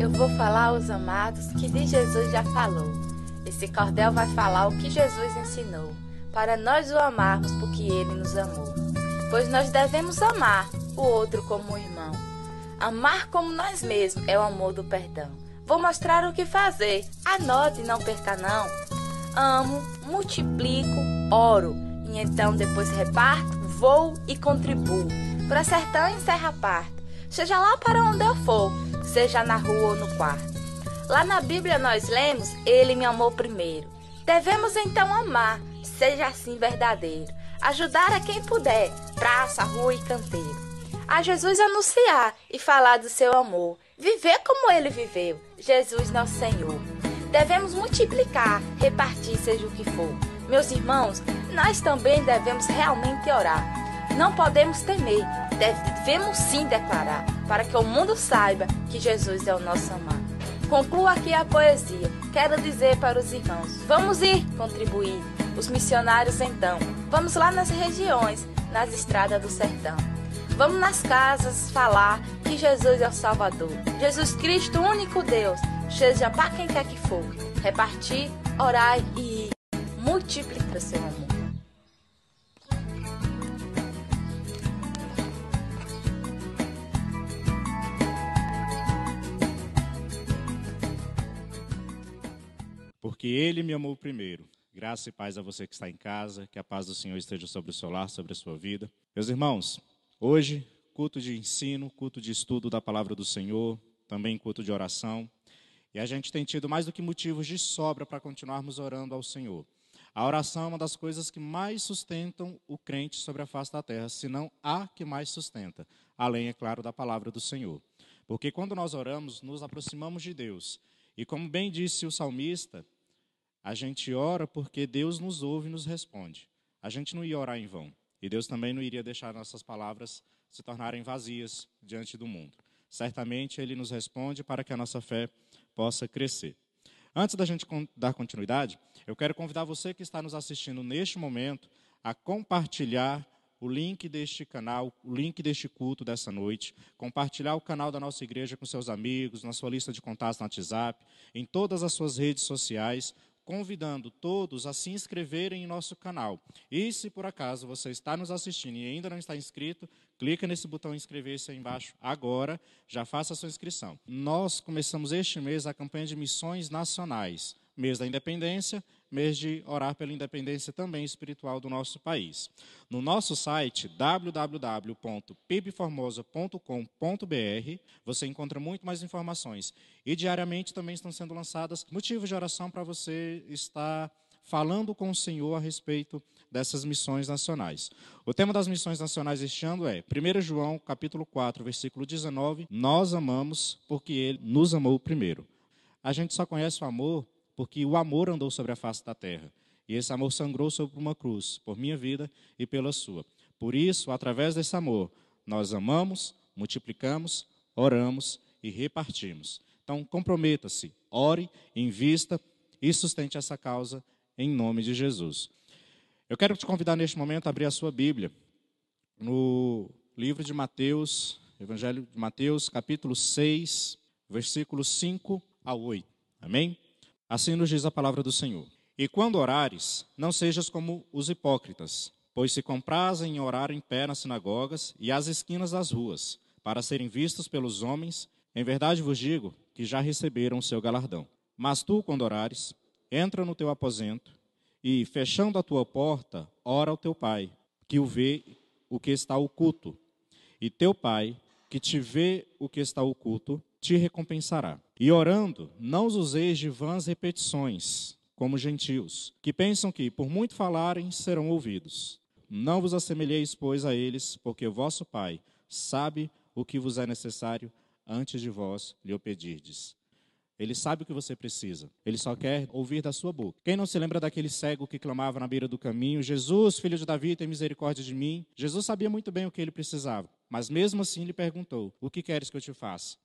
Eu vou falar aos amados que de Jesus já falou. Esse cordel vai falar o que Jesus ensinou, para nós o amarmos porque ele nos amou. Pois nós devemos amar o outro como um irmão. Amar como nós mesmos é o amor do perdão. Vou mostrar o que fazer. Anote, não perca não. Amo, multiplico, oro. E então depois reparto, vou e contribuo. Para sertão e serra parto. Seja lá para onde eu for, seja na rua ou no quarto. Lá na Bíblia nós lemos, Ele me amou primeiro. Devemos então amar, seja assim verdadeiro. Ajudar a quem puder, praça, rua e canteiro. A Jesus anunciar e falar do seu amor viver como ele viveu, Jesus nosso Senhor. Devemos multiplicar, repartir, seja o que for. Meus irmãos, nós também devemos realmente orar. Não podemos temer, devemos sim declarar, para que o mundo saiba que Jesus é o nosso amado. Concluo aqui a poesia. Quero dizer para os irmãos: vamos ir contribuir. Os missionários então, vamos lá nas regiões, nas estradas do sertão. Vamos nas casas falar que Jesus é o Salvador. Jesus Cristo, o único Deus, seja para quem quer que for. Repartir, orar e multiplicar seu amor. Porque Ele me amou primeiro. Graça e paz a você que está em casa, que a paz do Senhor esteja sobre o seu lar, sobre a sua vida. Meus irmãos, Hoje, culto de ensino, culto de estudo da palavra do Senhor, também culto de oração. E a gente tem tido mais do que motivos de sobra para continuarmos orando ao Senhor. A oração é uma das coisas que mais sustentam o crente sobre a face da terra, se não a que mais sustenta, além, é claro, da palavra do Senhor. Porque quando nós oramos, nos aproximamos de Deus. E como bem disse o salmista, a gente ora porque Deus nos ouve e nos responde. A gente não ia orar em vão. E Deus também não iria deixar nossas palavras se tornarem vazias diante do mundo. Certamente Ele nos responde para que a nossa fé possa crescer. Antes da gente dar continuidade, eu quero convidar você que está nos assistindo neste momento a compartilhar o link deste canal, o link deste culto dessa noite, compartilhar o canal da nossa igreja com seus amigos, na sua lista de contatos no WhatsApp, em todas as suas redes sociais, convidando todos a se inscreverem em nosso canal. E se por acaso você está nos assistindo e ainda não está inscrito, clica nesse botão inscrever-se aí embaixo agora, já faça a sua inscrição. Nós começamos este mês a campanha de missões nacionais, mês da independência, mês de orar pela independência também espiritual do nosso país. No nosso site www.pibformosa.com.br você encontra muito mais informações e diariamente também estão sendo lançadas motivos de oração para você estar falando com o Senhor a respeito dessas missões nacionais. O tema das missões nacionais este ano é 1 João, capítulo 4, versículo 19, nós amamos porque ele nos amou primeiro. A gente só conhece o amor porque o amor andou sobre a face da terra. E esse amor sangrou sobre uma cruz, por minha vida e pela sua. Por isso, através desse amor, nós amamos, multiplicamos, oramos e repartimos. Então, comprometa-se, ore, invista e sustente essa causa em nome de Jesus. Eu quero te convidar neste momento a abrir a sua Bíblia no livro de Mateus, Evangelho de Mateus, capítulo 6, versículos 5 a 8. Amém? Assim nos diz a palavra do Senhor. E quando orares, não sejas como os hipócritas, pois se comprazem em orar em pé nas sinagogas e às esquinas das ruas, para serem vistos pelos homens, em verdade vos digo que já receberam o seu galardão. Mas tu, quando orares, entra no teu aposento e, fechando a tua porta, ora ao teu pai, que o vê o que está oculto. E teu pai, que te vê o que está oculto, te recompensará. E orando, não os useis de vãs repetições, como gentios, que pensam que, por muito falarem, serão ouvidos. Não vos assemelheis, pois, a eles, porque vosso Pai sabe o que vos é necessário antes de vós lhe o pedirdes. Ele sabe o que você precisa. Ele só quer ouvir da sua boca. Quem não se lembra daquele cego que clamava na beira do caminho: Jesus, filho de Davi, tem misericórdia de mim? Jesus sabia muito bem o que ele precisava, mas mesmo assim lhe perguntou: O que queres que eu te faça?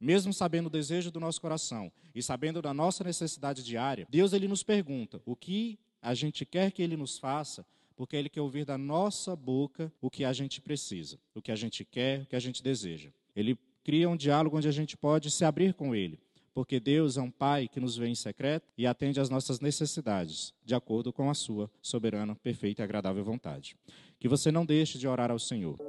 Mesmo sabendo o desejo do nosso coração e sabendo da nossa necessidade diária, Deus ele nos pergunta o que a gente quer que ele nos faça, porque ele quer ouvir da nossa boca o que a gente precisa, o que a gente quer, o que a gente deseja. Ele cria um diálogo onde a gente pode se abrir com Ele, porque Deus é um Pai que nos vê em secreto e atende às nossas necessidades, de acordo com a sua soberana, perfeita e agradável vontade. Que você não deixe de orar ao Senhor.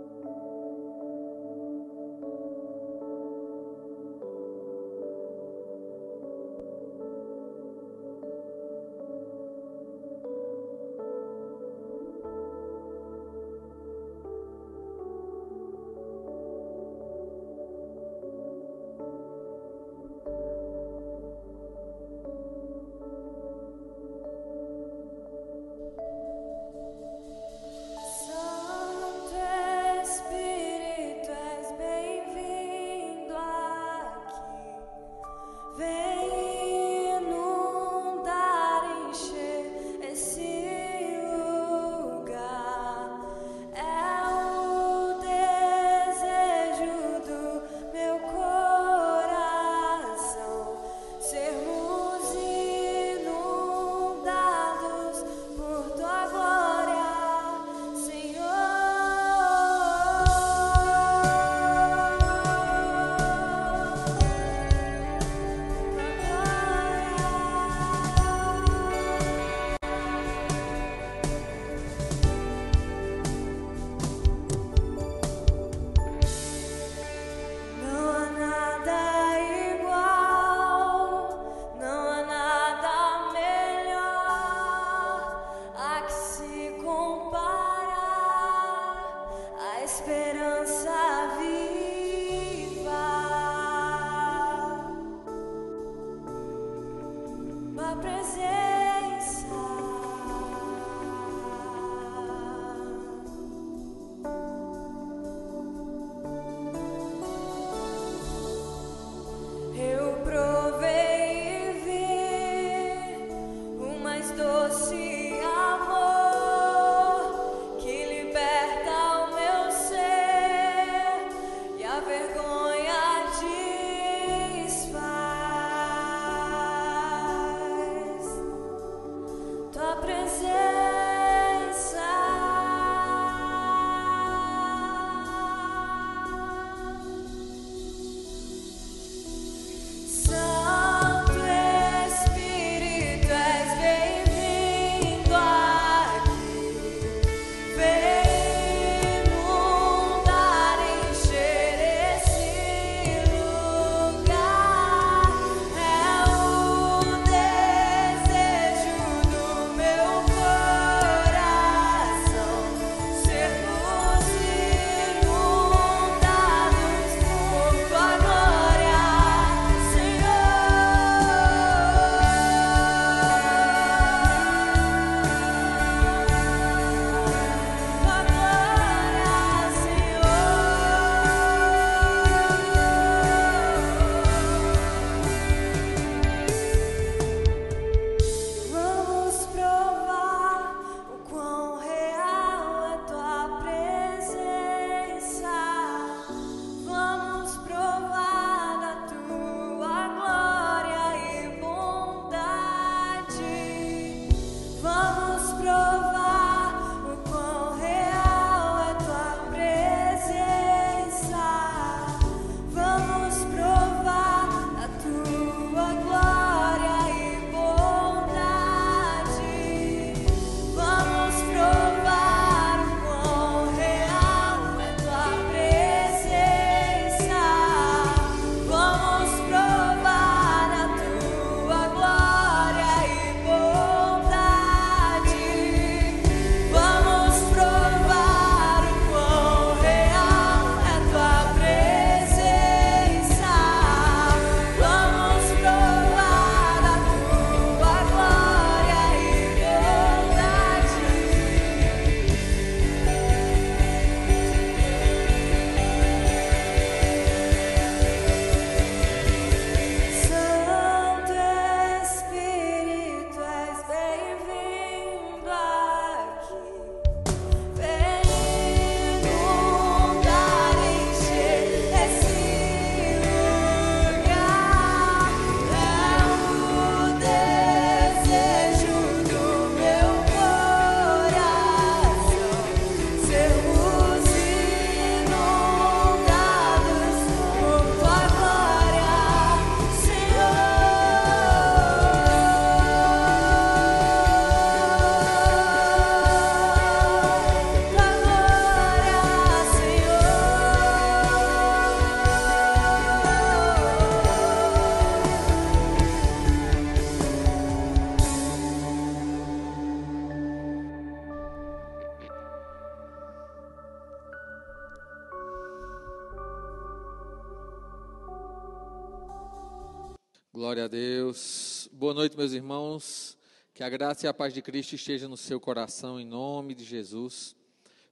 Boa noite, meus irmãos. Que a graça e a paz de Cristo esteja no seu coração, em nome de Jesus.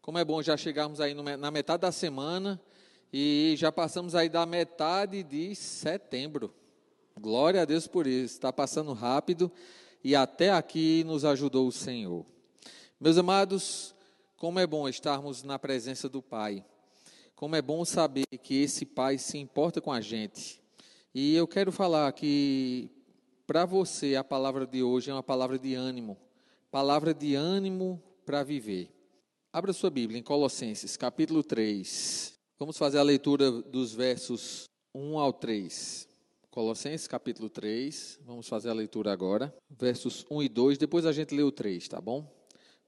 Como é bom já chegarmos aí na metade da semana e já passamos aí da metade de setembro. Glória a Deus por isso. Está passando rápido e até aqui nos ajudou o Senhor. Meus amados, como é bom estarmos na presença do Pai. Como é bom saber que esse Pai se importa com a gente. E eu quero falar que para você a palavra de hoje é uma palavra de ânimo. Palavra de ânimo para viver. Abra sua Bíblia em Colossenses, capítulo 3. Vamos fazer a leitura dos versos 1 ao 3. Colossenses, capítulo 3. Vamos fazer a leitura agora. Versos 1 e 2. Depois a gente lê o 3, tá bom?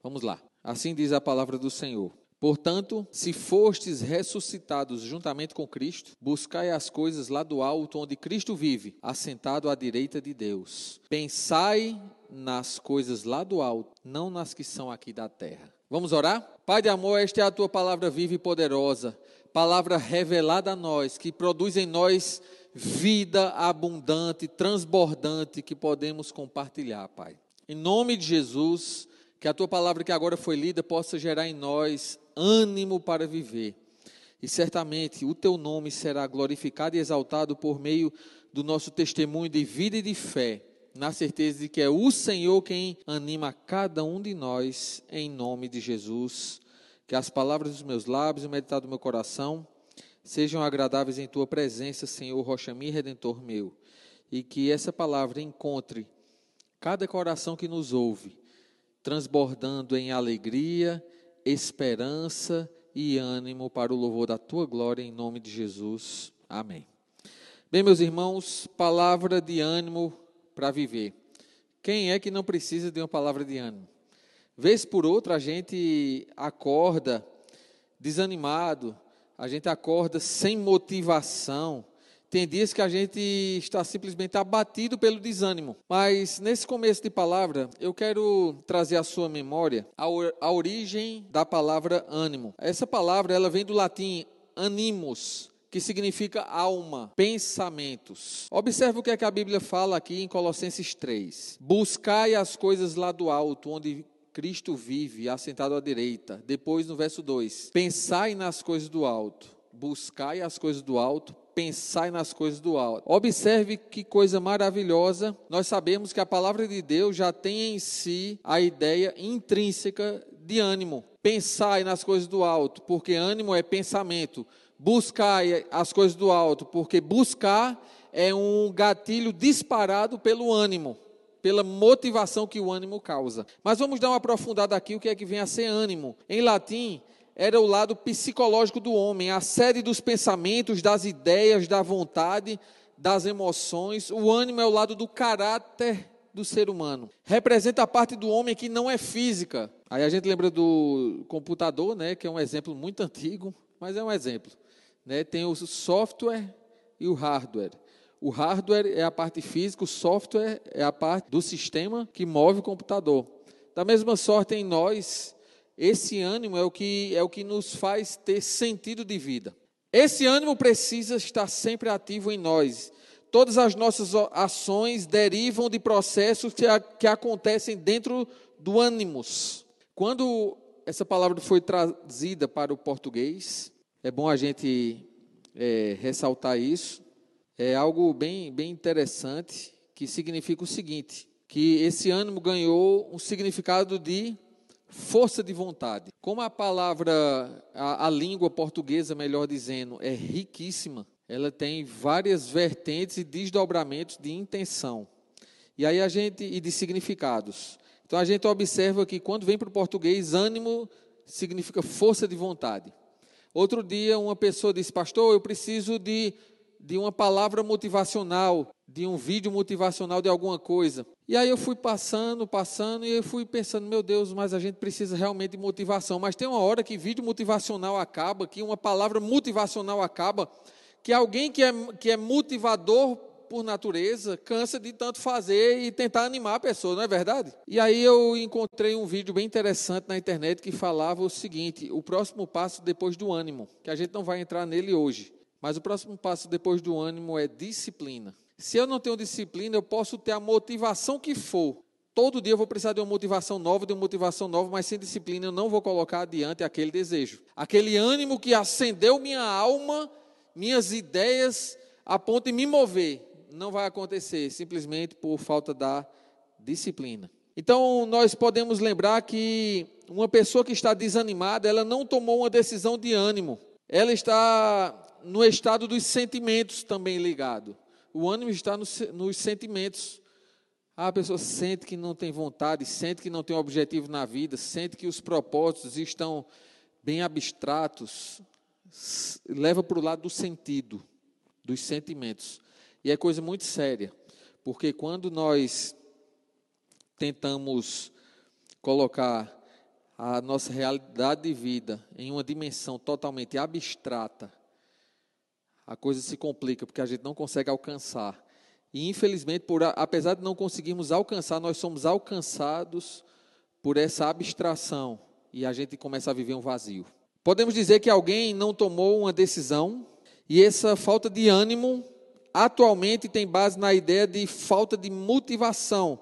Vamos lá. Assim diz a palavra do Senhor. Portanto, se fostes ressuscitados juntamente com Cristo, buscai as coisas lá do alto onde Cristo vive, assentado à direita de Deus. Pensai nas coisas lá do alto, não nas que são aqui da terra. Vamos orar? Pai de amor, esta é a tua palavra viva e poderosa, palavra revelada a nós, que produz em nós vida abundante, transbordante, que podemos compartilhar, Pai. Em nome de Jesus, que a tua palavra que agora foi lida possa gerar em nós ânimo para viver. E certamente o teu nome será glorificado e exaltado por meio do nosso testemunho de vida e de fé, na certeza de que é o Senhor quem anima cada um de nós, em nome de Jesus. Que as palavras dos meus lábios e o meditado do meu coração sejam agradáveis em tua presença, Senhor, rocha minha, redentor meu. E que essa palavra encontre cada coração que nos ouve transbordando em alegria, esperança e ânimo para o louvor da tua glória, em nome de Jesus. Amém. Bem, meus irmãos, palavra de ânimo para viver. Quem é que não precisa de uma palavra de ânimo? Vez por outra a gente acorda desanimado, a gente acorda sem motivação, tem dias que a gente está simplesmente abatido pelo desânimo. Mas nesse começo de palavra, eu quero trazer à sua memória a, a origem da palavra ânimo. Essa palavra ela vem do latim animus, que significa alma, pensamentos. Observe o que, é que a Bíblia fala aqui em Colossenses 3. Buscai as coisas lá do alto, onde Cristo vive, assentado à direita. Depois, no verso 2: Pensai nas coisas do alto, buscai as coisas do alto, pensai nas coisas do alto. Observe que coisa maravilhosa. Nós sabemos que a palavra de Deus já tem em si a ideia intrínseca de ânimo. Pensai nas coisas do alto, porque ânimo é pensamento. Buscai as coisas do alto, porque buscar é um gatilho disparado pelo ânimo, pela motivação que o ânimo causa. Mas vamos dar uma aprofundada aqui o que é que vem a ser ânimo. Em latim, era o lado psicológico do homem, a sede dos pensamentos, das ideias, da vontade, das emoções. O ânimo é o lado do caráter do ser humano. Representa a parte do homem que não é física. Aí a gente lembra do computador, né, que é um exemplo muito antigo, mas é um exemplo. Né? Tem o software e o hardware. O hardware é a parte física, o software é a parte do sistema que move o computador. Da mesma sorte em nós, esse ânimo é o que é o que nos faz ter sentido de vida. Esse ânimo precisa estar sempre ativo em nós. Todas as nossas ações derivam de processos que, que acontecem dentro do ânimos. Quando essa palavra foi trazida para o português, é bom a gente é, ressaltar isso. É algo bem, bem interessante que significa o seguinte: que esse ânimo ganhou um significado de força de vontade. Como a palavra, a, a, língua portuguesa, melhor dizendo, é riquíssima, ela tem várias vertentes e desdobramentos de intenção. E aí a gente e de significados. Então a gente observa que quando vem para o português, ânimo significa força de vontade. Outro dia uma pessoa disse: "Pastor, eu preciso de de uma palavra motivacional, de um vídeo motivacional de alguma coisa. E aí eu fui passando, passando, e eu fui pensando, meu Deus, mas a gente precisa realmente de motivação. Mas tem uma hora que vídeo motivacional acaba, que uma palavra motivacional acaba, que alguém que é, que é motivador por natureza cansa de tanto fazer e tentar animar a pessoa, não é verdade? E aí eu encontrei um vídeo bem interessante na internet que falava o seguinte: o próximo passo depois do ânimo, que a gente não vai entrar nele hoje. Mas o próximo passo depois do ânimo é disciplina. Se eu não tenho disciplina, eu posso ter a motivação que for. Todo dia eu vou precisar de uma motivação nova, de uma motivação nova, mas sem disciplina eu não vou colocar adiante aquele desejo. Aquele ânimo que acendeu minha alma, minhas ideias, a ponto de me mover. Não vai acontecer, simplesmente por falta da disciplina. Então, nós podemos lembrar que uma pessoa que está desanimada, ela não tomou uma decisão de ânimo. Ela está no estado dos sentimentos também ligado. O ânimo está nos, nos sentimentos. A pessoa sente que não tem vontade, sente que não tem objetivo na vida, sente que os propósitos estão bem abstratos, leva para o lado do sentido, dos sentimentos. E é coisa muito séria, porque quando nós tentamos colocar a nossa realidade de vida em uma dimensão totalmente abstrata, a coisa se complica, porque a gente não consegue alcançar. E infelizmente, por, apesar de não conseguirmos alcançar, nós somos alcançados por essa abstração e a gente começa a viver um vazio. Podemos dizer que alguém não tomou uma decisão e essa falta de ânimo atualmente tem base na ideia de falta de motivação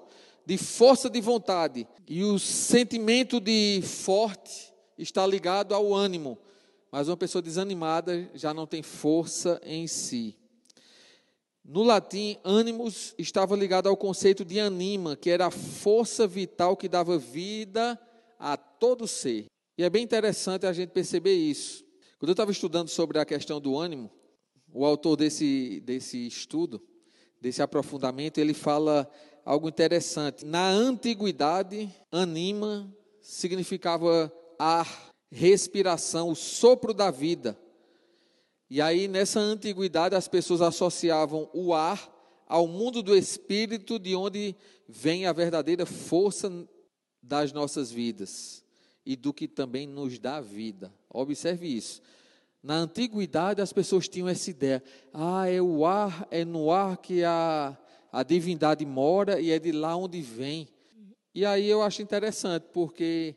de força de vontade. E o sentimento de forte está ligado ao ânimo. Mas uma pessoa desanimada já não tem força em si. No latim, ânimos estava ligado ao conceito de anima, que era a força vital que dava vida a todo ser. E é bem interessante a gente perceber isso. Quando eu estava estudando sobre a questão do ânimo, o autor desse, desse estudo, desse aprofundamento, ele fala algo interessante. Na antiguidade, anima significava ar, respiração, o sopro da vida. E aí, nessa antiguidade, as pessoas associavam o ar ao mundo do espírito, de onde vem a verdadeira força das nossas vidas e do que também nos dá vida. Observe isso. Na antiguidade, as pessoas tinham essa ideia: ah, é o ar, é no ar que a a divindade mora e é de lá onde vem. E aí eu acho interessante, porque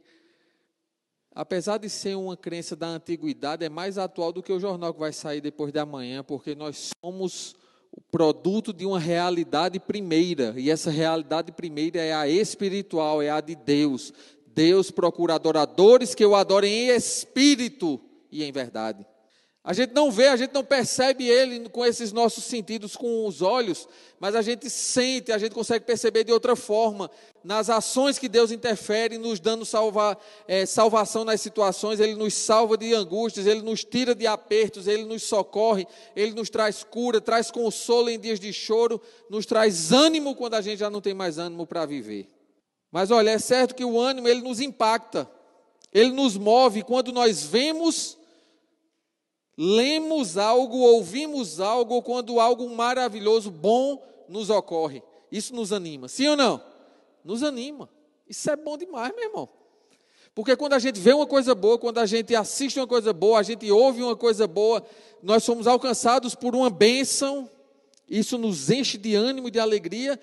apesar de ser uma crença da antiguidade, é mais atual do que o jornal que vai sair depois de amanhã, porque nós somos o produto de uma realidade primeira, e essa realidade primeira é a espiritual, é a de Deus. Deus procura adoradores que o adorem em espírito e em verdade. A gente não vê, a gente não percebe ele com esses nossos sentidos, com os olhos, mas a gente sente, a gente consegue perceber de outra forma, nas ações que Deus interfere, nos dando salva, é, salvação nas situações, Ele nos salva de angústias, Ele nos tira de apertos, Ele nos socorre, Ele nos traz cura, traz consolo em dias de choro, nos traz ânimo quando a gente já não tem mais ânimo para viver. Mas olha, é certo que o ânimo, ele nos impacta, ele nos move quando nós vemos lemos algo, ouvimos algo, quando algo maravilhoso, bom nos ocorre. Isso nos anima. Sim ou não? Nos anima. Isso é bom demais, meu irmão. Porque quando a gente vê uma coisa boa, quando a gente assiste uma coisa boa, a gente ouve uma coisa boa, nós somos alcançados por uma bênção, isso nos enche de ânimo e de alegria,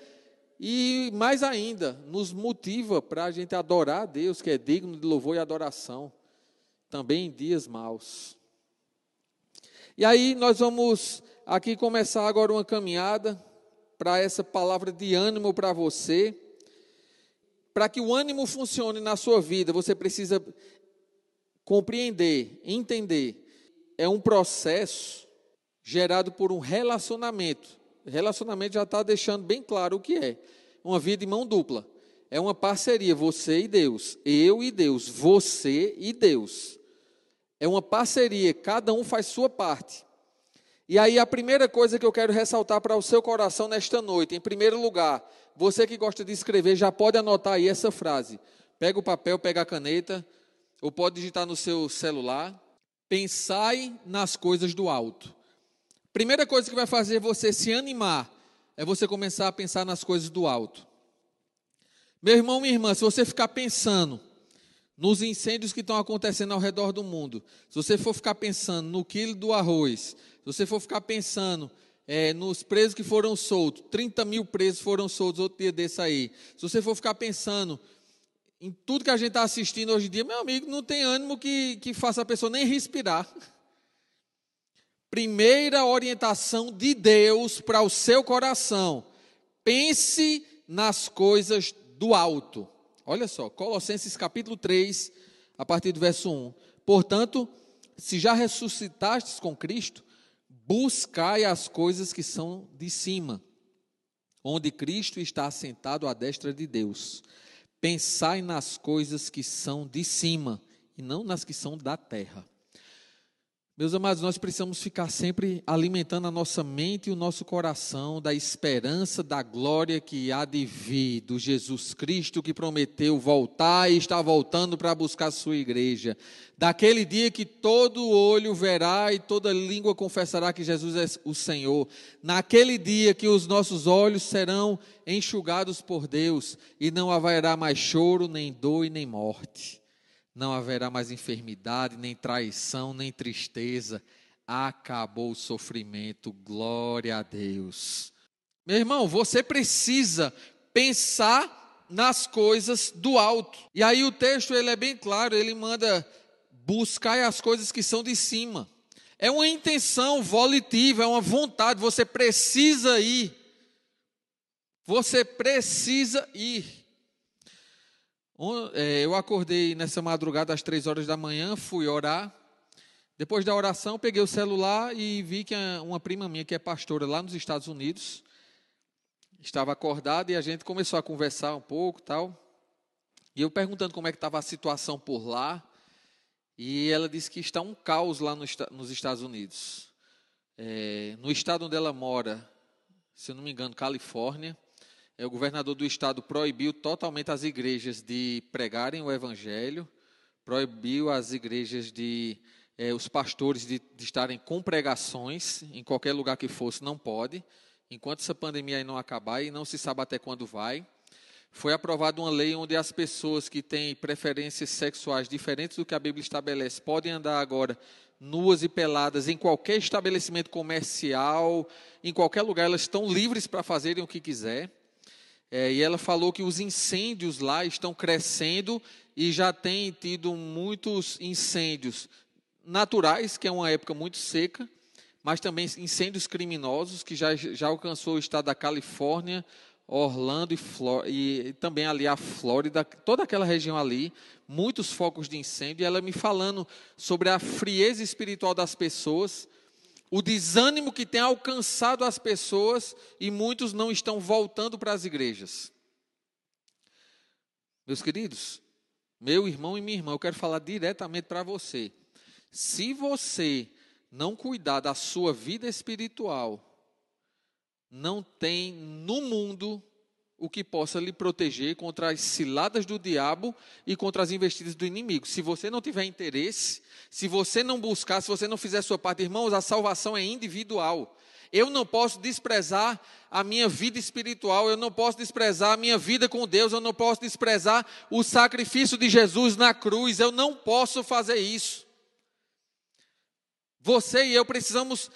e mais ainda, nos motiva para a gente adorar a Deus, que é digno de louvor e adoração, também em dias maus. E aí nós vamos aqui começar agora uma caminhada para essa palavra de ânimo para você. Para que o ânimo funcione na sua vida, você precisa compreender, entender. É um processo gerado por um relacionamento. Relacionamento já está deixando bem claro o que é. Uma vida de mão dupla. É uma parceria, você e Deus. Eu e Deus. Você e Deus. É uma parceria, cada um faz sua parte. E aí a primeira coisa que eu quero ressaltar para o seu coração nesta noite, em primeiro lugar, você que gosta de escrever já pode anotar aí essa frase. Pega o papel, pega a caneta, ou pode digitar no seu celular. Pensai nas coisas do alto. Primeira coisa que vai fazer você se animar é você começar a pensar nas coisas do alto. Meu irmão, minha irmã, se você ficar pensando nos incêndios que estão acontecendo ao redor do mundo, se você for ficar pensando no quilo do arroz, se você for ficar pensando é, nos presos que foram soltos, 30 mil presos foram soltos outro dia desse aí, se você for ficar pensando em tudo que a gente está assistindo hoje em dia, meu amigo, não tem ânimo que, que faça a pessoa nem respirar. Primeira orientação de Deus para o seu coração: pense nas coisas do alto. Olha só, Colossenses capítulo 3, a partir do verso 1. Portanto, se já ressuscitastes com Cristo, buscai as coisas que são de cima, onde Cristo está assentado à destra de Deus. Pensai nas coisas que são de cima e não nas que são da terra. Meus amados, nós precisamos ficar sempre alimentando a nossa mente e o nosso coração da esperança da glória que há de vir, do Jesus Cristo que prometeu voltar e está voltando para buscar a sua igreja. Daquele dia que todo olho verá e toda língua confessará que Jesus é o Senhor. Naquele dia que os nossos olhos serão enxugados por Deus e não haverá mais choro, nem dor e nem morte não haverá mais enfermidade, nem traição, nem tristeza. Acabou o sofrimento, glória a Deus. Meu irmão, você precisa pensar nas coisas do alto. E aí o texto ele é bem claro, ele manda buscar as coisas que são de cima. É uma intenção volitiva, é uma vontade, você precisa ir. Você precisa ir. É, eu acordei nessa madrugada às três horas da manhã, fui orar. Depois da oração, peguei o celular e vi que uma prima minha, que é pastora lá nos Estados Unidos, estava acordada e a gente começou a conversar um pouco tal. E eu perguntando como é que estava a situação por lá. E ela disse que está um caos lá nos Estados Unidos. É, no estado onde ela mora, se eu não me engano, Califórnia, o governador do estado proibiu totalmente as igrejas de pregarem o evangelho, proibiu as igrejas de é, os pastores de, de, estarem com pregações em qualquer lugar que fosse, não pode, enquanto essa pandemia não acabar e não se sabe até quando vai. Foi aprovada uma lei onde as pessoas que têm preferências sexuais diferentes do que a Bíblia estabelece podem andar agora nuas e peladas em qualquer estabelecimento comercial, em qualquer lugar, elas estão livres para fazerem o que quiser. É, e ela falou que os incêndios lá estão crescendo e já tem tido muitos incêndios naturais, que é uma época muito seca, mas também incêndios criminosos, que já, já alcançou o estado da Califórnia, Orlando e, e, também ali a Flórida, toda aquela região ali, muitos focos de incêndio. E ela me falando sobre a frieza espiritual das pessoas, o desânimo que tem alcançado as pessoas e muitos não estão voltando para as igrejas. Meus queridos, meu irmão e minha irmã, eu quero falar diretamente para você. Se você não cuidar da sua vida espiritual, não tem no mundo o que possa lhe proteger contra as ciladas do diabo e contra as investidas do inimigo. Se você não tiver interesse, se você não buscar, se você não fizer a sua parte, irmãos, a salvação é individual. Eu não posso desprezar a minha vida espiritual, eu não posso desprezar a minha vida com Deus, eu não posso desprezar o sacrifício de Jesus na cruz, eu não posso fazer isso. Você e eu precisamos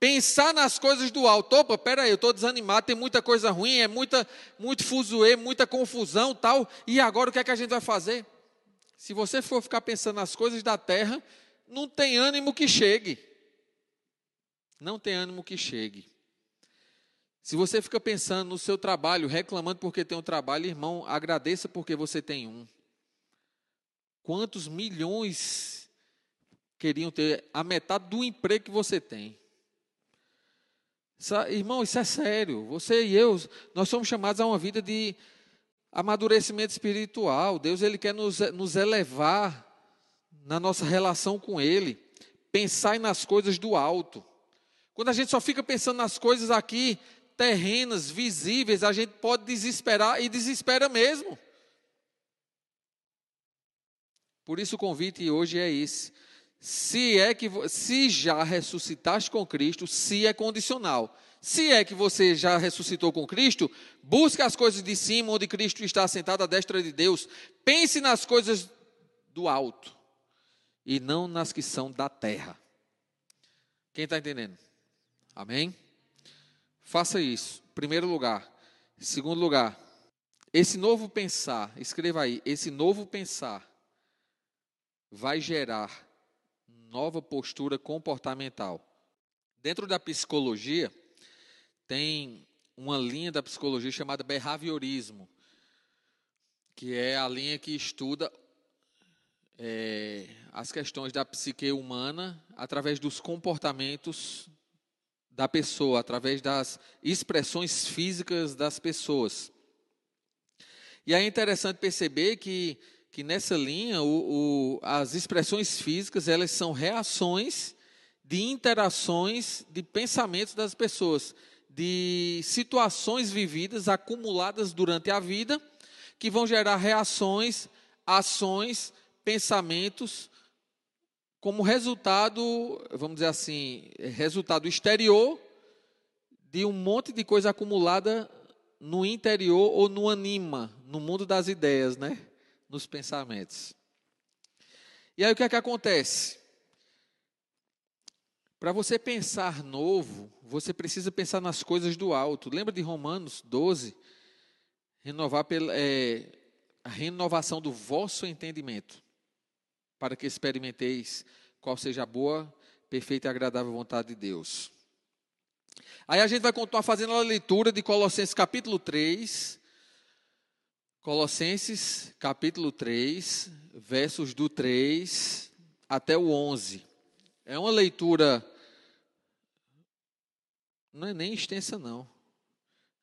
Pensar nas coisas do alto. Opa, peraí, eu estou desanimado, tem muita coisa ruim, é muita, muito fuzuê, muita confusão tal. E agora o que é que a gente vai fazer? Se você for ficar pensando nas coisas da terra, não tem ânimo que chegue. Não tem ânimo que chegue. Se você fica pensando no seu trabalho, reclamando porque tem um trabalho, irmão, agradeça porque você tem um. Quantos milhões queriam ter a metade do emprego que você tem? Irmão, isso é sério. Você e eu, nós somos chamados a uma vida de amadurecimento espiritual. Deus ele quer nos, nos elevar na nossa relação com Ele. Pensar nas coisas do alto. Quando a gente só fica pensando nas coisas aqui, terrenas, visíveis, a gente pode desesperar e desespera mesmo. Por isso o convite hoje é esse. Se é que se já ressuscitaste com Cristo, se é condicional. Se é que você já ressuscitou com Cristo, busque as coisas de cima, onde Cristo está sentado à destra de Deus. Pense nas coisas do alto e não nas que são da terra. Quem está entendendo? Amém? Faça isso. Primeiro lugar. Segundo lugar, esse novo pensar, escreva aí, esse novo pensar vai gerar nova postura comportamental. Dentro da psicologia, tem uma linha da psicologia chamada behaviorismo, que é a linha que estuda é, as questões da psique humana através dos comportamentos da pessoa, através das expressões físicas das pessoas. E é interessante perceber que, que nessa linha, o, o, as expressões físicas elas são reações de interações, de pensamentos das pessoas, de situações vividas, acumuladas durante a vida, que vão gerar reações, ações, pensamentos, como resultado, vamos dizer assim, resultado exterior de um monte de coisa acumulada no interior ou no anima, no mundo das ideias, né? Nos pensamentos. E aí o que é que acontece? Para você pensar novo, você precisa pensar nas coisas do alto. Lembra de Romanos 12? Renovar pela, é, a renovação do vosso entendimento, para que experimenteis qual seja a boa, perfeita e agradável vontade de Deus. Aí a gente vai continuar fazendo a leitura de Colossenses capítulo 3. Colossenses capítulo 3, versos do 3 até o 11. É uma leitura não é nem extensa não.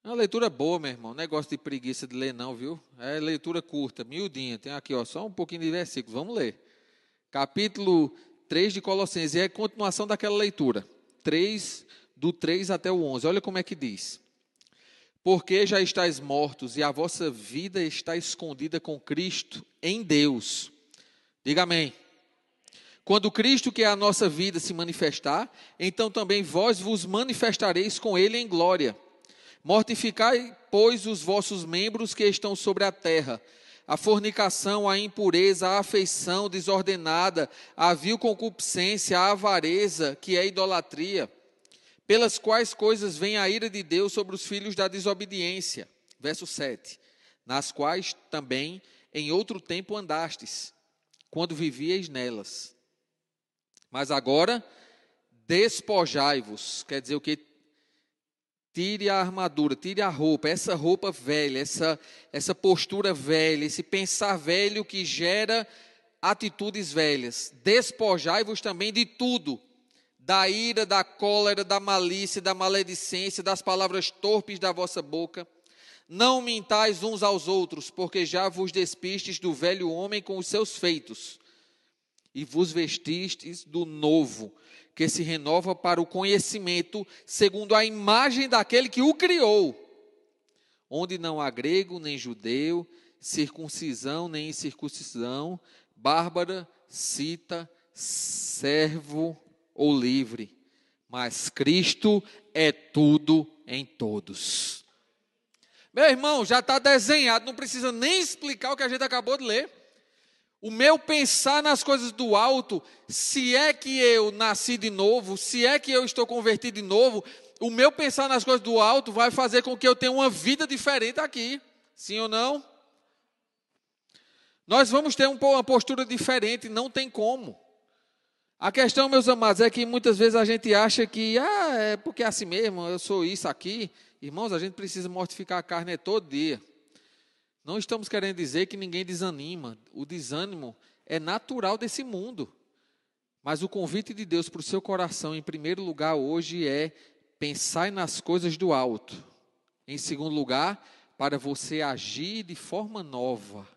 É uma leitura boa, meu irmão. Negócio de preguiça de ler não, viu? É leitura curta, miudinha. Tem aqui, ó, só um pouquinho de versículos. Vamos ler. Capítulo 3 de Colossenses. E é a continuação daquela leitura. 3 do 3 até o 11. Olha como é que diz. Porque já estáis mortos e a vossa vida está escondida com Cristo em Deus. Diga amém. Quando Cristo, que é a nossa vida, se manifestar, então também vós vos manifestareis com Ele em glória. Mortificai, pois, os vossos membros que estão sobre a terra: a fornicação, a impureza, a afeição desordenada, a vil concupiscência, a avareza, que é idolatria pelas quais coisas vem a ira de Deus sobre os filhos da desobediência. Verso 7. Nas quais também em outro tempo andastes, quando vivieis nelas. Mas agora despojai-vos, quer dizer o que? Tire a armadura, tire a roupa, essa roupa velha, essa, essa postura velha, esse pensar velho que gera atitudes velhas. Despojai-vos também de tudo da ira, da cólera, da malícia, da maledicência, das palavras torpes da vossa boca. Não mintais uns aos outros, porque já vos despistes do velho homem com os seus feitos, e vos vestistes do novo, que se renova para o conhecimento, segundo a imagem daquele que o criou, onde não há grego nem judeu, circuncisão nem incircuncisão, bárbara, cita, servo, ou livre, mas Cristo é tudo em todos. Meu irmão, já está desenhado, não precisa nem explicar o que a gente acabou de ler. O meu pensar nas coisas do alto, se é que eu nasci de novo, se é que eu estou convertido de novo, o meu pensar nas coisas do alto vai fazer com que eu tenha uma vida diferente aqui. Sim ou não? Nós vamos ter uma postura diferente, não tem como. A questão, meus amados, é que muitas vezes a gente acha que, ah, é porque é assim mesmo, eu sou isso aqui. Irmãos, a gente precisa mortificar a carne todo dia. Não estamos querendo dizer que ninguém desanima. O desânimo é natural desse mundo. Mas o convite de Deus para o seu coração, em primeiro lugar, hoje é pensar nas coisas do alto. Em segundo lugar, para você agir de forma nova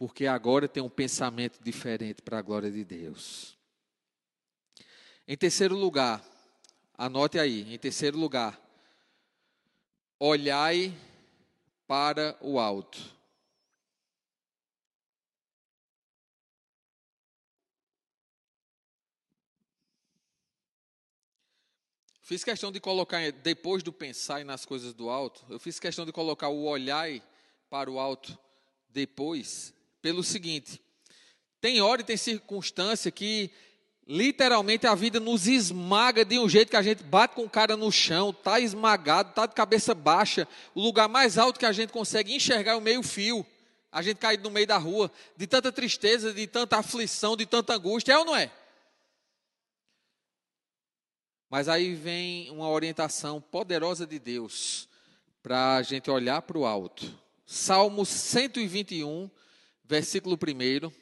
porque agora tem um pensamento diferente para a glória de Deus. Em terceiro lugar, anote aí, em terceiro lugar, olhai para o alto. Fiz questão de colocar, depois do pensar nas coisas do alto, eu fiz questão de colocar o olhai para o alto depois, pelo seguinte: tem hora e tem circunstância que literalmente a vida nos esmaga de um jeito que a gente bate com o cara no chão, tá esmagado, tá de cabeça baixa, o lugar mais alto que a gente consegue enxergar é o meio-fio. A gente cai no meio da rua, de tanta tristeza, de tanta aflição, de tanta angústia, é ou não é? Mas aí vem uma orientação poderosa de Deus para a gente olhar para o alto. Salmo 121, versículo 1.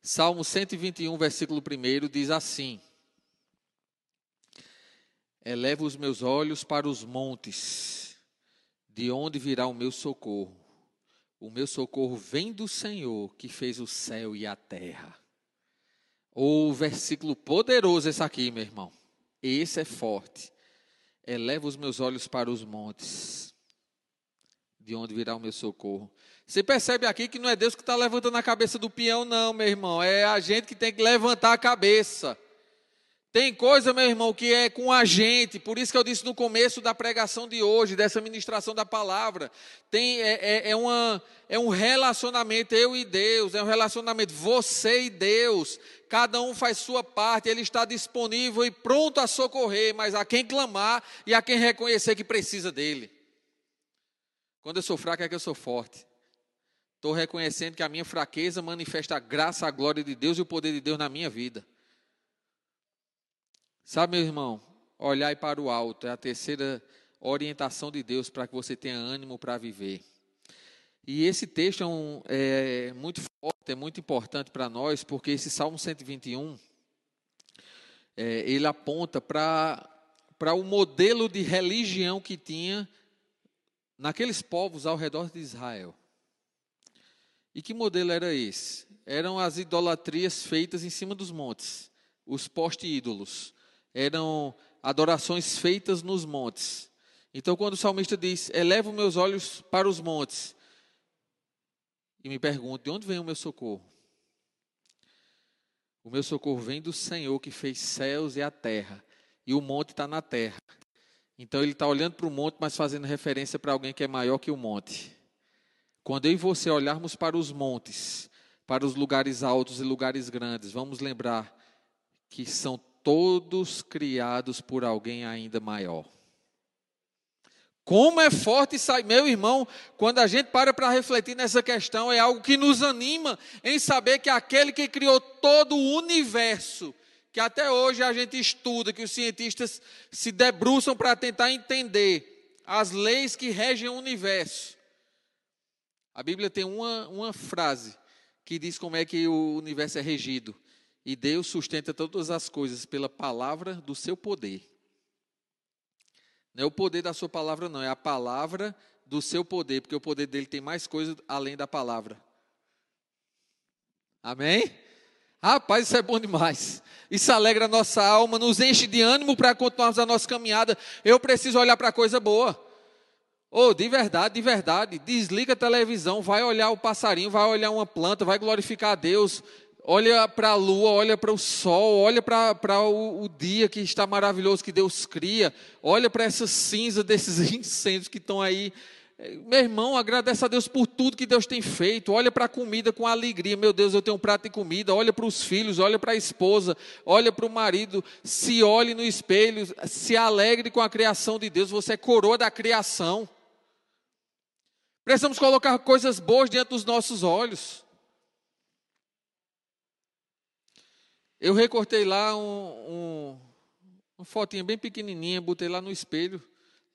Salmo 121, versículo 1 diz assim: Eleva os meus olhos para os montes, de onde virá o meu socorro. O meu socorro vem do Senhor, que fez o céu e a terra. O versículo poderoso esse aqui, meu irmão. Esse é forte. Eleva os meus olhos para os montes, de onde virá o meu socorro. Você percebe aqui que não é Deus que está levantando a cabeça do peão, não, meu irmão. É a gente que tem que levantar a cabeça. Tem coisa, meu irmão, que é com a gente, por isso que eu disse no começo da pregação de hoje, dessa ministração da palavra. Tem, é, é, é, uma, é um relacionamento, eu e Deus, é um relacionamento, você e Deus. Cada um faz sua parte, ele está disponível e pronto a socorrer, mas a quem clamar e a quem reconhecer que precisa dele. Quando eu sou fraco, é que eu sou forte. Estou reconhecendo que a minha fraqueza manifesta a graça, a glória de Deus e o poder de Deus na minha vida. Sabe, meu irmão, olhar para o alto é a terceira orientação de Deus para que você tenha ânimo para viver. E esse texto é, um, é muito forte, é muito importante para nós, porque esse Salmo 121, é, ele aponta para o modelo de religião que tinha naqueles povos ao redor de Israel. E que modelo era esse? Eram as idolatrias feitas em cima dos montes, os poste-ídolos eram adorações feitas nos montes. Então, quando o salmista diz: Elevo meus olhos para os montes, e me pergunto: de onde vem o meu socorro? O meu socorro vem do Senhor que fez céus e a terra, e o monte está na terra. Então, ele está olhando para o monte, mas fazendo referência para alguém que é maior que o monte. Quando eu e você olharmos para os montes, para os lugares altos e lugares grandes, vamos lembrar que são todos criados por alguém ainda maior. Como é forte sai, meu irmão, quando a gente para para refletir nessa questão, é algo que nos anima em saber que aquele que criou todo o universo, que até hoje a gente estuda, que os cientistas se debruçam para tentar entender as leis que regem o universo. A Bíblia tem uma, uma frase que diz como é que o universo é regido. E Deus sustenta todas as coisas pela palavra do seu poder. Não é o poder da sua palavra, não, é a palavra do seu poder, porque o poder dele tem mais coisa além da palavra. Amém? Rapaz, isso é bom demais. Isso alegra a nossa alma, nos enche de ânimo para continuarmos a nossa caminhada. Eu preciso olhar para coisa boa. Oh, de verdade, de verdade. Desliga a televisão, vai olhar o passarinho, vai olhar uma planta, vai glorificar a Deus olha para a lua, olha para o sol, olha para o, o, dia que está maravilhoso que Deus cria, olha para essa cinza desses incêndios que estão aí. Meu irmão, agradece a Deus por tudo que Deus tem feito. Olha para a comida com alegria. Meu Deus, eu tenho um prato de comida. Olha para os filhos, olha para a esposa, olha para o marido. Se olhe no espelho, se alegre com a criação de Deus. Você é coroa da criação. Precisamos colocar coisas boas diante dos nossos olhos. Eu recortei lá um, um, uma fotinha bem pequenininha, botei lá no espelho,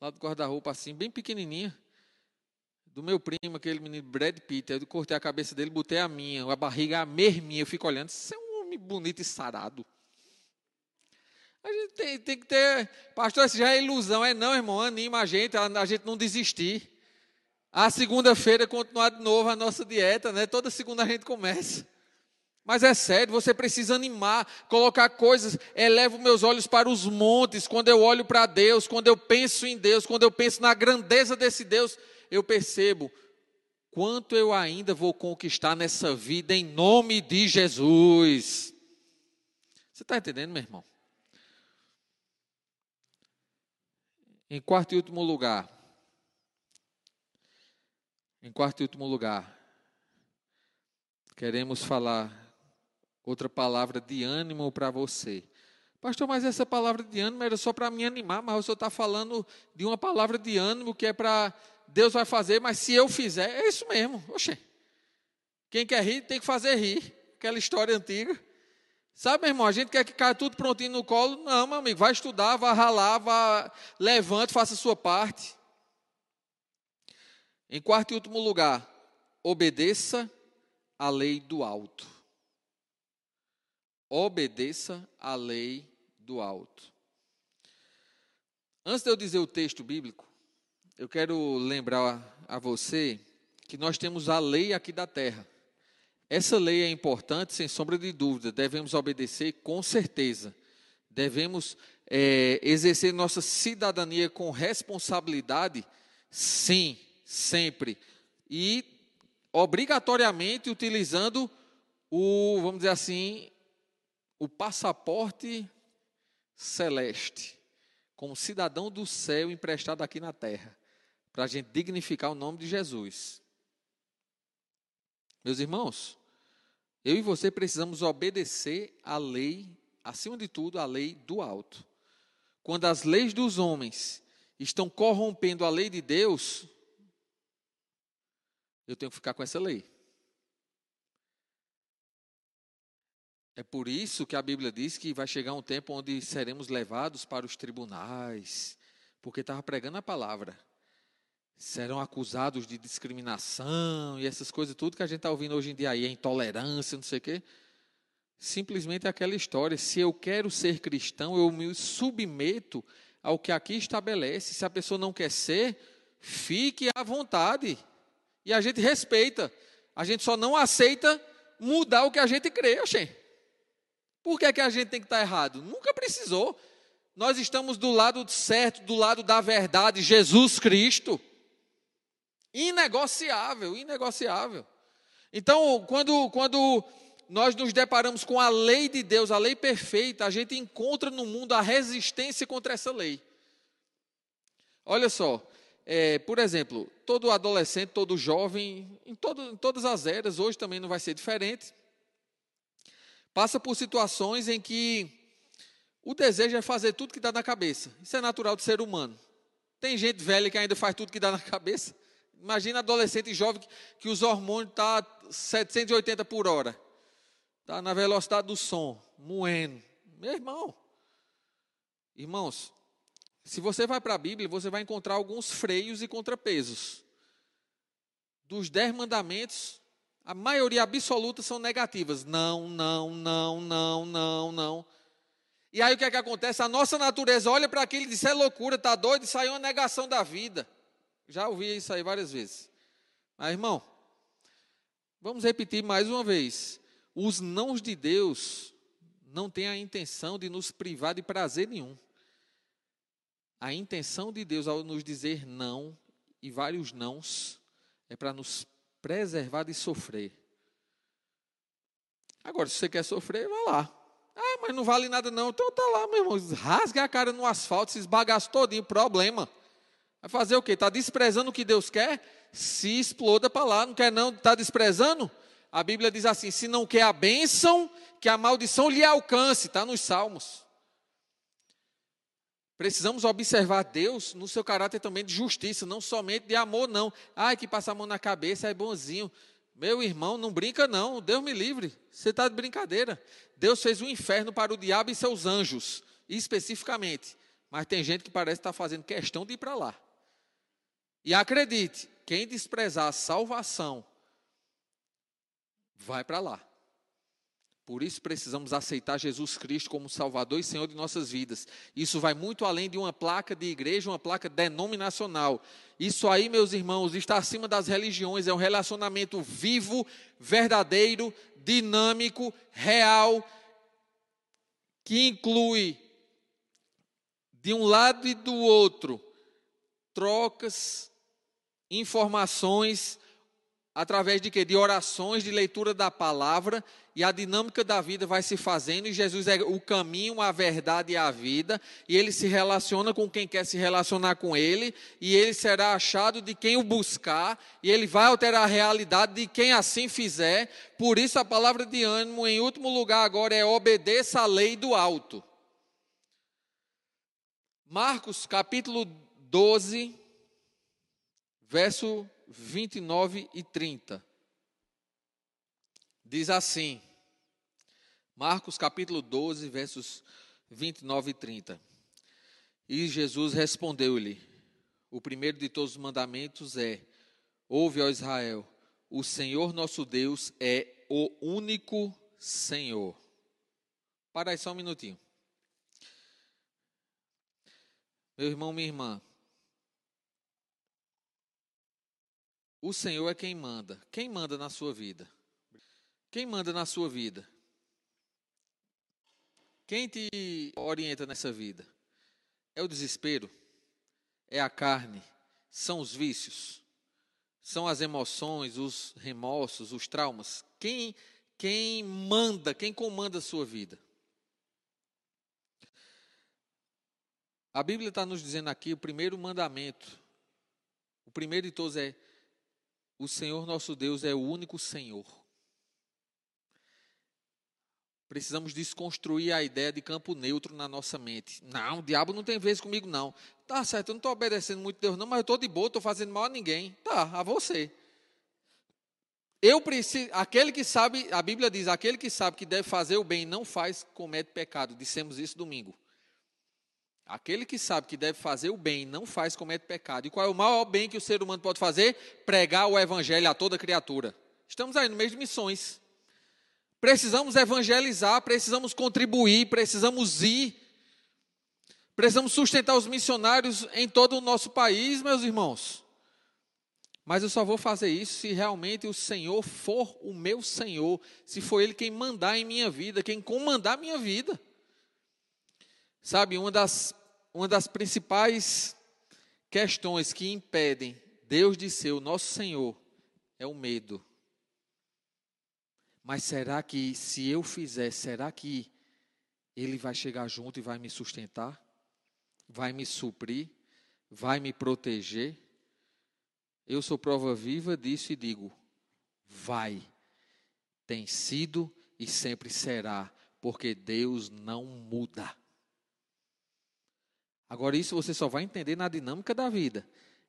lá do guarda-roupa assim, bem pequenininha, do meu primo, aquele menino Brad Pitt. Eu cortei a cabeça dele, botei a minha, a barriga a merminha. Eu fico olhando, isso é um homem bonito e sarado. A gente tem, tem que ter, pastor, isso já é ilusão, é não, irmão, anima a gente, a, a gente não desistir. A segunda-feira continuar de novo a nossa dieta, né? Toda segunda a gente começa. Mas é sério, você precisa animar, colocar coisas. Elevo meus olhos para os montes. Quando eu olho para Deus, quando eu penso em Deus, quando eu penso na grandeza desse Deus, eu percebo quanto eu ainda vou conquistar nessa vida em nome de Jesus. Você está entendendo, meu irmão? Em quarto e último lugar. Em quarto e último lugar. Queremos falar outra palavra de ânimo para você. Pastor, mas essa palavra de ânimo era só para me animar, mas o senhor está falando de uma palavra de ânimo que é para Deus vai fazer, mas se eu fizer, é isso mesmo. Oxê. Quem quer rir tem que fazer rir. Aquela história antiga. Sabe, meu irmão, a gente quer que caia tudo prontinho no colo. Não, meu amigo, vai estudar, vai ralar, vai, levante, faça a sua parte. Em quarto e último lugar, obedeça a lei do alto. Obedeça a lei do alto. Antes de eu dizer o texto bíblico, eu quero lembrar a você que nós temos a lei aqui da terra. Essa lei é importante, sem sombra de dúvida, devemos obedecer com certeza. Devemos é, exercer nossa cidadania com responsabilidade, sim, sempre. E obrigatoriamente utilizando o, vamos dizer assim, o passaporte celeste, como cidadão do céu emprestado aqui na terra, para a gente dignificar o nome de Jesus. Meus irmãos, eu e você precisamos obedecer à lei, acima de tudo, à lei do alto. Quando as leis dos homens estão corrompendo a lei de Deus, eu tenho que ficar com essa lei. É por isso que a Bíblia diz que vai chegar um tempo onde seremos levados para os tribunais, porque estava pregando a palavra serão acusados de discriminação e essas coisas, tudo que a gente está ouvindo hoje em dia aí, intolerância, não sei o quê. Simplesmente aquela história. Se eu quero ser cristão, eu me submeto ao que aqui estabelece. Se a pessoa não quer ser, fique à vontade. E a gente respeita. A gente só não aceita mudar o que a gente crê, oxê. Por que, é que a gente tem que estar errado? Nunca precisou. Nós estamos do lado certo, do lado da verdade, Jesus Cristo. Inegociável, inegociável. Então, quando, quando nós nos deparamos com a lei de Deus, a lei perfeita, a gente encontra no mundo a resistência contra essa lei. Olha só, é, por exemplo, todo adolescente, todo jovem, em, todo, em todas as eras, hoje também não vai ser diferente, passa por situações em que o desejo é fazer tudo que dá na cabeça. Isso é natural do ser humano. Tem gente velha que ainda faz tudo que dá na cabeça. Imagina adolescente jovem que, que os hormônios estão tá 780 por hora. Está na velocidade do som, moendo. Meu irmão. Irmãos, se você vai para a Bíblia, você vai encontrar alguns freios e contrapesos. Dos dez mandamentos, a maioria absoluta são negativas. Não, não, não, não, não, não. E aí o que é que acontece? A nossa natureza olha para aquilo e diz: é loucura, está doido, isso aí é uma negação da vida. Já ouvi isso aí várias vezes. Mas, irmão, vamos repetir mais uma vez. Os nãos de Deus não têm a intenção de nos privar de prazer nenhum. A intenção de Deus ao nos dizer não, e vários nãos, é para nos preservar de sofrer. Agora, se você quer sofrer, vá lá. Ah, mas não vale nada não. Então tá lá, meu irmão. Rasgue a cara no asfalto, se esbagaça todinho, problema. Vai fazer o quê? Está desprezando o que Deus quer? Se exploda para lá, não quer não, está desprezando? A Bíblia diz assim: se não quer a bênção, que a maldição lhe alcance, está nos Salmos. Precisamos observar Deus no seu caráter também de justiça, não somente de amor, não. Ai, que passa a mão na cabeça é bonzinho. Meu irmão, não brinca não, Deus me livre. Você está de brincadeira. Deus fez o um inferno para o diabo e seus anjos, especificamente. Mas tem gente que parece estar fazendo questão de ir para lá. E acredite, quem desprezar a salvação, vai para lá. Por isso precisamos aceitar Jesus Cristo como Salvador e Senhor de nossas vidas. Isso vai muito além de uma placa de igreja, uma placa denominacional. Isso aí, meus irmãos, está acima das religiões, é um relacionamento vivo, verdadeiro, dinâmico, real, que inclui de um lado e do outro trocas informações através de? De orações, de leitura da palavra, e a dinâmica da vida vai se fazendo, e Jesus é o caminho, a verdade e a vida, e ele se relaciona com quem quer se relacionar com ele, e ele será achado de quem o buscar, e ele vai alterar a realidade de quem assim fizer. Por isso a palavra de ânimo, em último lugar agora, é obedeça a lei do alto. Marcos capítulo 12, verso 29 e 30. Diz assim: Marcos capítulo 12, versos 29 e 30. E Jesus respondeu-lhe: O primeiro de todos os mandamentos é: Ouve, ó Israel, o Senhor nosso Deus é o único Senhor. Para aí só um minutinho. Meu irmão, minha irmã, o Senhor é quem manda. Quem manda na sua vida? Quem manda na sua vida? Quem te orienta nessa vida? É o desespero? É a carne? São os vícios? São as emoções, os remorsos, os traumas? Quem, quem manda, quem comanda a sua vida? A Bíblia está nos dizendo aqui o primeiro mandamento. O primeiro de todos é: o Senhor nosso Deus é o único Senhor. Precisamos desconstruir a ideia de campo neutro na nossa mente. Não, o diabo não tem vez comigo, não. Tá certo, eu não estou obedecendo muito a Deus, não, mas eu estou de boa, estou fazendo mal a ninguém. Tá, a você. Eu preciso, aquele que sabe, a Bíblia diz, aquele que sabe que deve fazer o bem não faz, comete pecado. Dissemos isso domingo. Aquele que sabe que deve fazer o bem não faz, comete pecado. E qual é o maior bem que o ser humano pode fazer? Pregar o evangelho a toda criatura. Estamos aí no mês de missões. Precisamos evangelizar, precisamos contribuir, precisamos ir. Precisamos sustentar os missionários em todo o nosso país, meus irmãos. Mas eu só vou fazer isso se realmente o Senhor for o meu Senhor, se for Ele quem mandar em minha vida, quem comandar minha vida. Sabe, uma das, uma das principais questões que impedem Deus de ser o nosso Senhor é o medo. Mas será que se eu fizer, será que ele vai chegar junto e vai me sustentar? Vai me suprir? Vai me proteger? Eu sou prova viva disso e digo: vai. Tem sido e sempre será, porque Deus não muda. Agora, isso você só vai entender na dinâmica da vida.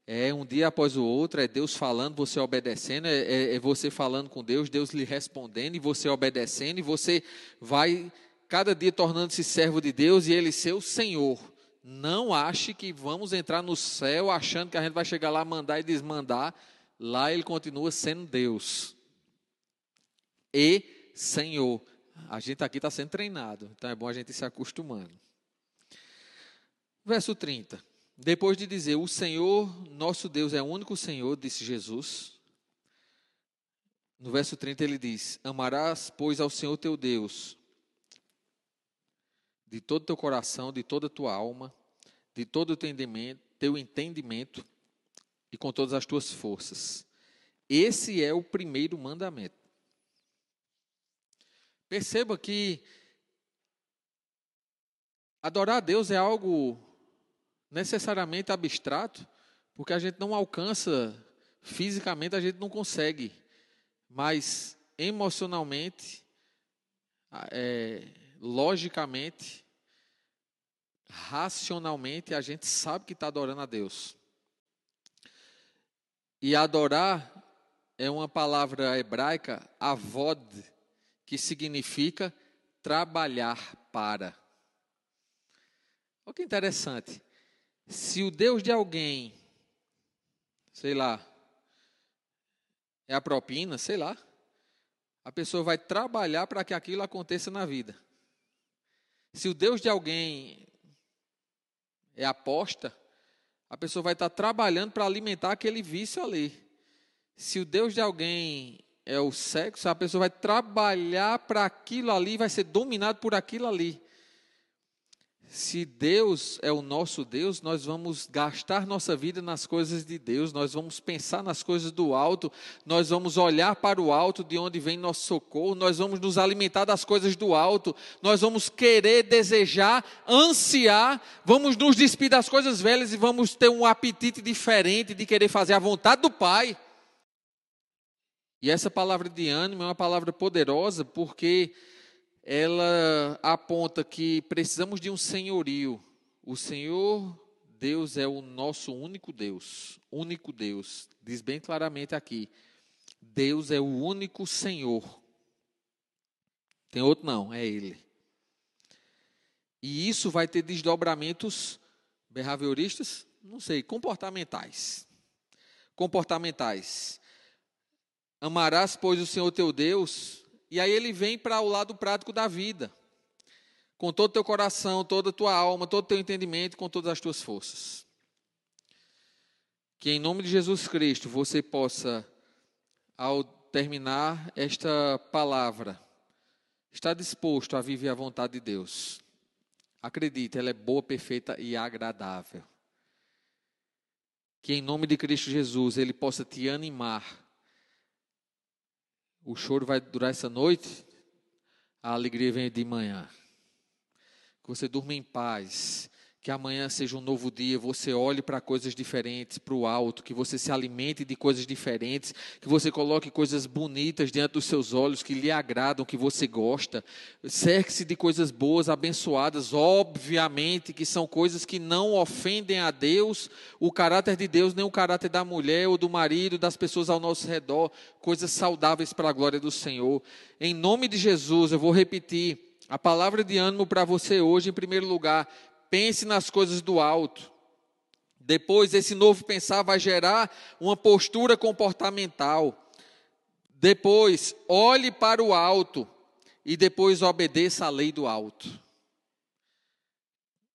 É um dia após o outro, é Deus falando, você obedecendo, é, é, é, você falando com Deus, Deus lhe respondendo e você obedecendo, e você vai cada dia tornando-se servo de Deus e Ele seu Senhor. Não ache que vamos entrar no céu achando que a gente vai chegar lá, mandar e desmandar. Lá Ele continua sendo Deus e Senhor. A gente aqui está sendo treinado, então é bom a gente ir se acostumando. Verso 30. Depois de dizer, o Senhor, nosso Deus, é o único Senhor, disse Jesus. No verso 30 ele diz: Amarás, pois, ao Senhor teu Deus, de todo teu coração, de toda tua alma, de todo o entendimento, teu entendimento e com todas as tuas forças. Esse é o primeiro mandamento. Perceba que adorar a Deus é algo necessariamente abstrato, porque a gente não alcança fisicamente, a gente não consegue, mas emocionalmente, é, logicamente, racionalmente, a gente sabe que está adorando a Deus. E adorar é uma palavra hebraica, avod, que significa trabalhar para. Olha que interessante. Se o Deus de alguém, sei lá, é a propina, sei lá, a pessoa vai trabalhar para que aquilo aconteça na vida. Se o Deus de alguém é aposta, a pessoa vai estar trabalhando para alimentar aquele vício ali. Se o Deus de alguém é o sexo, a pessoa vai trabalhar para aquilo ali, vai ser dominado por aquilo ali se Deus é o nosso Deus, nós vamos gastar nossa vida nas coisas de Deus, nós vamos pensar nas coisas do alto, nós vamos olhar para o alto de onde vem nosso socorro, nós vamos nos alimentar das coisas do alto, nós vamos querer, desejar, ansiar, vamos nos despir das coisas velhas e vamos ter um apetite diferente de querer fazer a vontade do Pai. E essa palavra de ânimo é uma palavra poderosa porque ela aponta que precisamos de um senhorio. O Senhor Deus é o nosso único Deus, único Deus. Diz bem claramente aqui: Deus é o único Senhor. Tem outro não, é ele. E isso vai ter desdobramentos behavioristas, não sei, comportamentais. Comportamentais. Amarás, pois, o Senhor teu Deus. E aí ele vem para o lado prático da vida. Com todo o teu coração, toda a tua alma, todo o teu entendimento, com todas as tuas forças. Que em nome de Jesus Cristo você possa, ao terminar esta palavra, estar disposto a viver a vontade de Deus. Acredite, ela é boa, perfeita e agradável. Que em nome de Cristo Jesus ele possa te animar o choro vai durar essa noite, a alegria vem de manhã. Que você durma em paz, que amanhã seja um novo dia, você olhe para coisas diferentes, para o alto, que você se alimente de coisas diferentes, que você coloque coisas bonitas diante dos seus olhos, que lhe agradam, que você gosta. Cerque-se de coisas boas, abençoadas, obviamente que são coisas que não ofendem a Deus, o caráter de Deus, nem o caráter da mulher ou do marido, das pessoas ao nosso redor, coisas saudáveis para a glória do Senhor. Em nome de Jesus, eu vou repetir. A palavra de ânimo para você hoje, em primeiro lugar, pense nas coisas do alto. Depois, esse novo pensar vai gerar uma postura comportamental. Depois, olhe para o alto e depois obedeça à lei do alto.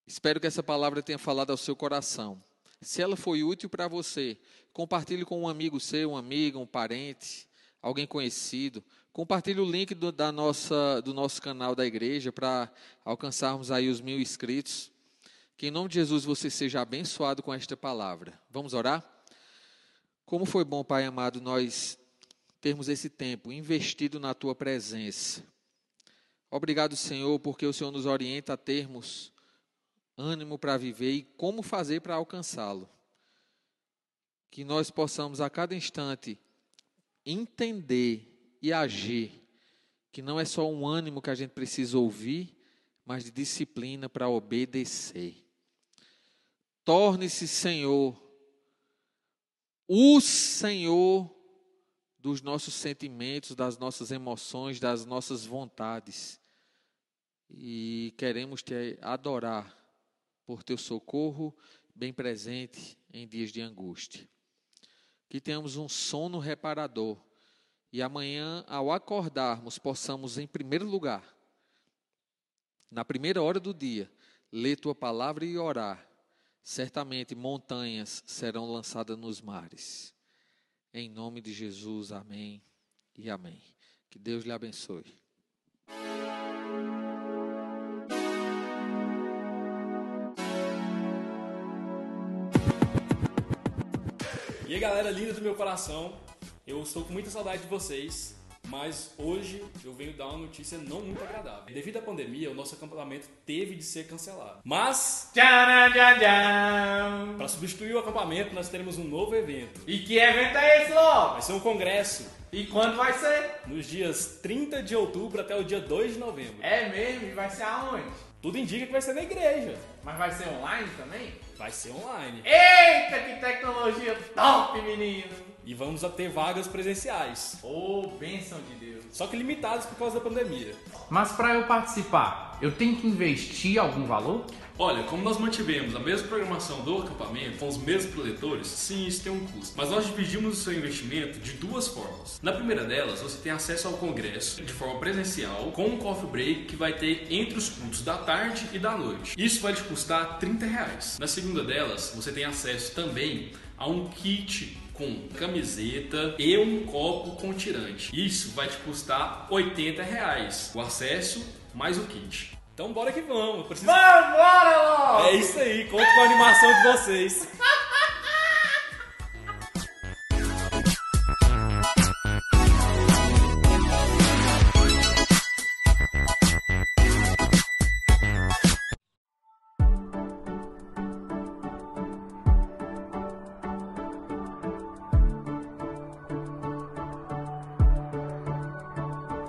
Espero que essa palavra tenha falado ao seu coração. Se ela foi útil para você, compartilhe com um amigo seu, uma amiga, um parente, alguém conhecido. Compartilhe o link do, da nossa, do nosso canal da igreja para alcançarmos aí os mil inscritos. Que em nome de Jesus você seja abençoado com esta palavra. Vamos orar? Como foi bom, Pai amado, nós termos esse tempo investido na tua presença. Obrigado, Senhor, porque o Senhor nos orienta a termos ânimo para viver e como fazer para alcançá-lo. Que nós possamos a cada instante entender e agir que não é só um ânimo que a gente precisa ouvir, mas de disciplina para obedecer. Torne-se Senhor, o Senhor dos nossos sentimentos, das nossas emoções, das nossas vontades. E queremos te adorar por teu socorro bem presente em dias de angústia. Que tenhamos um sono reparador e amanhã, ao acordarmos, possamos, em primeiro lugar, na primeira hora do dia, ler tua palavra e orar certamente montanhas serão lançadas nos mares. Em nome de Jesus, amém e amém. Que Deus lhe abençoe. E aí, galera linda do meu coração, eu estou com muita saudade de vocês. Mas hoje eu venho dar uma notícia não muito agradável. Devido à pandemia, o nosso acampamento teve de ser cancelado. Mas, para substituir o acampamento, nós teremos um novo evento. E que evento é esse, Ló? Vai ser um congresso. E quando vai ser? Nos dias 30 de outubro até o dia 2 de novembro. É mesmo? E vai ser aonde? Tudo indica que vai ser na igreja. Mas vai ser online também? Vai ser online. Eita, que tecnologia top, menino! E vamos a ter vagas presenciais. Oh, bênção de Deus. Só que limitadas por causa da pandemia. Mas para eu participar, eu tenho que investir algum valor? Olha, como nós mantivemos a mesma programação do acampamento, com os mesmos proletores, sim, isso tem um custo. Mas nós dividimos o seu investimento de duas formas. Na primeira delas, você tem acesso ao congresso de forma presencial, com um coffee break que vai ter entre os cultos da tarde e da noite. Isso vai te custar 30 reais. Na segunda delas, você tem acesso também a um kit com camiseta e um copo com tirante. Isso vai te custar 80 reais. O acesso mais o kit. Então bora que vamos. Preciso... Vambora, É isso aí, conto com a animação de vocês.